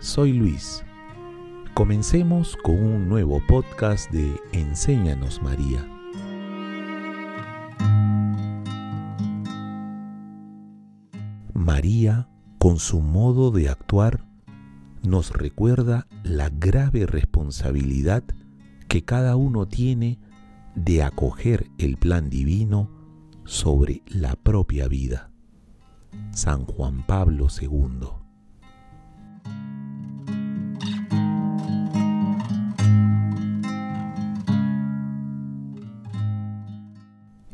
soy Luis. Comencemos con un nuevo podcast de Enséñanos María. María, con su modo de actuar, nos recuerda la grave responsabilidad que cada uno tiene de acoger el plan divino sobre la propia vida. San Juan Pablo II.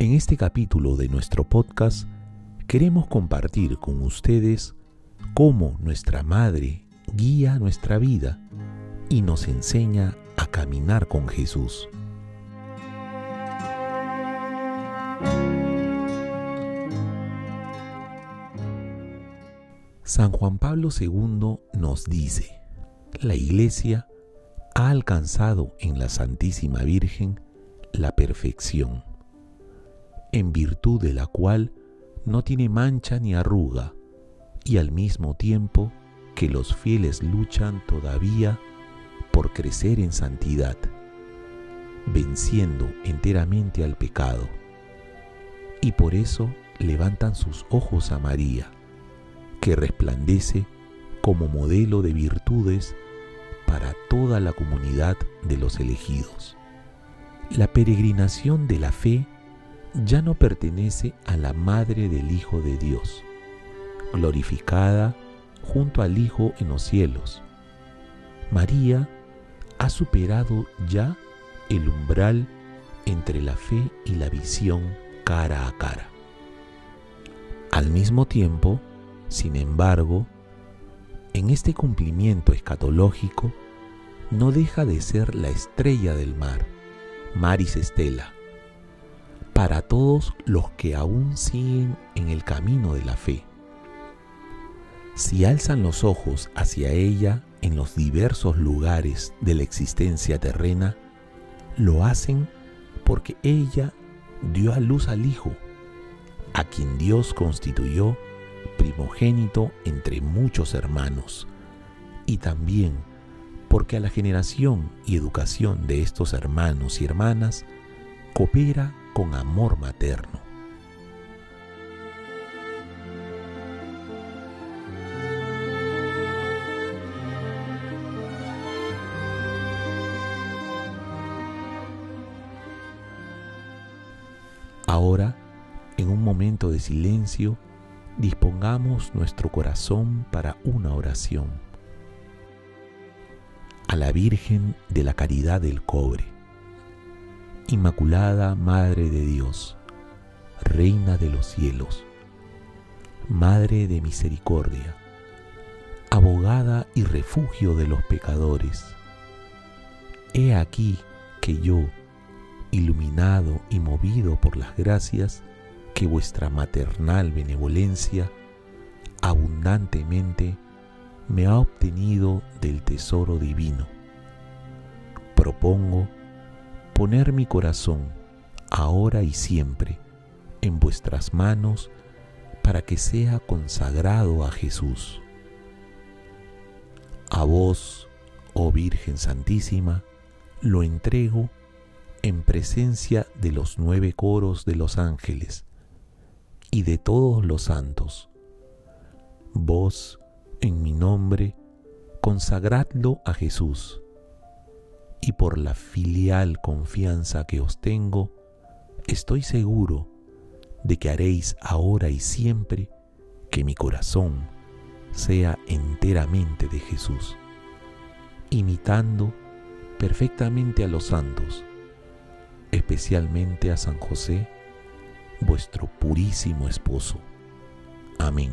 En este capítulo de nuestro podcast queremos compartir con ustedes cómo nuestra Madre guía nuestra vida y nos enseña a caminar con Jesús. San Juan Pablo II nos dice, la Iglesia ha alcanzado en la Santísima Virgen la perfección, en virtud de la cual no tiene mancha ni arruga, y al mismo tiempo que los fieles luchan todavía por crecer en santidad, venciendo enteramente al pecado, y por eso levantan sus ojos a María, que resplandece como modelo de virtudes para toda la comunidad de los elegidos. La peregrinación de la fe ya no pertenece a la Madre del Hijo de Dios, glorificada junto al Hijo en los cielos. María ha superado ya el umbral entre la fe y la visión cara a cara. Al mismo tiempo, sin embargo, en este cumplimiento escatológico no deja de ser la estrella del mar, Maris Estela, para todos los que aún siguen en el camino de la fe. Si alzan los ojos hacia ella en los diversos lugares de la existencia terrena, lo hacen porque ella dio a luz al Hijo, a quien Dios constituyó primogénito entre muchos hermanos, y también porque a la generación y educación de estos hermanos y hermanas coopera con amor materno. Ahora, en un momento de silencio, dispongamos nuestro corazón para una oración. A la Virgen de la Caridad del Cobre, Inmaculada Madre de Dios, Reina de los cielos, Madre de Misericordia, Abogada y refugio de los pecadores, he aquí que yo, iluminado y movido por las gracias, que vuestra maternal benevolencia abundantemente me ha obtenido del tesoro divino. Propongo poner mi corazón ahora y siempre en vuestras manos para que sea consagrado a Jesús. A vos, oh Virgen Santísima, lo entrego en presencia de los nueve coros de los ángeles y de todos los santos. Vos, en mi nombre, consagradlo a Jesús, y por la filial confianza que os tengo, estoy seguro de que haréis ahora y siempre que mi corazón sea enteramente de Jesús, imitando perfectamente a los santos, especialmente a San José, vuestro purísimo esposo. Amén.